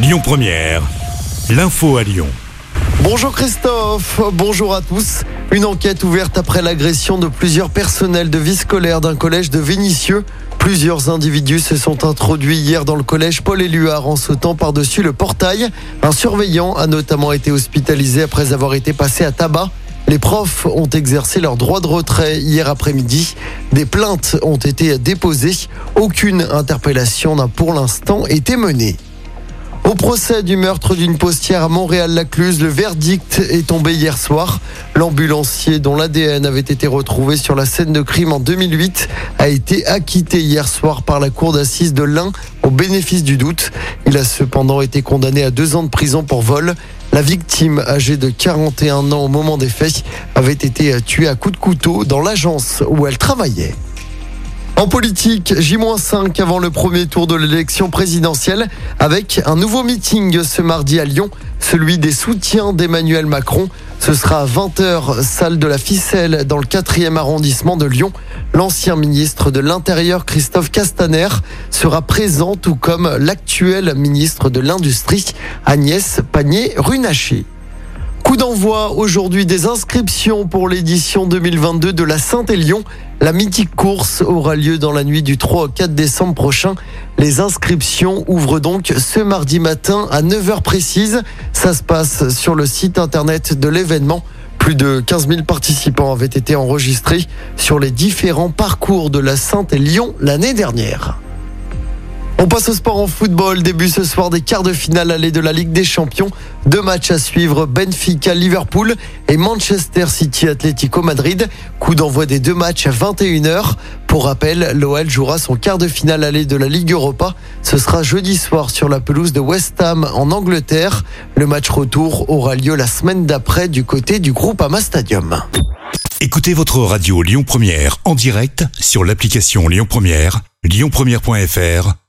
Lyon Première, l'info à Lyon. Bonjour Christophe, bonjour à tous. Une enquête ouverte après l'agression de plusieurs personnels de vie scolaire d'un collège de Vénissieux. Plusieurs individus se sont introduits hier dans le collège Paul Éluard en sautant par-dessus le portail. Un surveillant a notamment été hospitalisé après avoir été passé à tabac. Les profs ont exercé leur droit de retrait hier après-midi. Des plaintes ont été déposées. Aucune interpellation n'a pour l'instant été menée. Au procès du meurtre d'une postière à Montréal-Lacluse, le verdict est tombé hier soir. L'ambulancier dont l'ADN avait été retrouvé sur la scène de crime en 2008 a été acquitté hier soir par la cour d'assises de l'Ain au bénéfice du doute. Il a cependant été condamné à deux ans de prison pour vol. La victime, âgée de 41 ans au moment des faits, avait été tuée à coups de couteau dans l'agence où elle travaillait. En politique, J-5 avant le premier tour de l'élection présidentielle avec un nouveau meeting ce mardi à Lyon, celui des soutiens d'Emmanuel Macron. Ce sera à 20h, salle de la ficelle dans le 4e arrondissement de Lyon. L'ancien ministre de l'Intérieur, Christophe Castaner, sera présent, tout comme l'actuel ministre de l'Industrie, Agnès Pannier-Runacher. Coup d'envoi aujourd'hui des inscriptions pour l'édition 2022 de la Saint-Élion. La mythique course aura lieu dans la nuit du 3 au 4 décembre prochain. Les inscriptions ouvrent donc ce mardi matin à 9h précise. Ça se passe sur le site internet de l'événement. Plus de 15 000 participants avaient été enregistrés sur les différents parcours de la Saint-Élion l'année dernière. On passe au sport en football. Début ce soir des quarts de finale allée de la Ligue des Champions. Deux matchs à suivre Benfica Liverpool et Manchester City Atlético Madrid. Coup d'envoi des deux matchs à 21h. Pour rappel, l'OL jouera son quart de finale allée de la Ligue Europa. Ce sera jeudi soir sur la pelouse de West Ham en Angleterre. Le match retour aura lieu la semaine d'après du côté du groupe Ama Stadium. Écoutez votre radio Lyon Première en direct sur l'application Lyon Première, lyonpremière.fr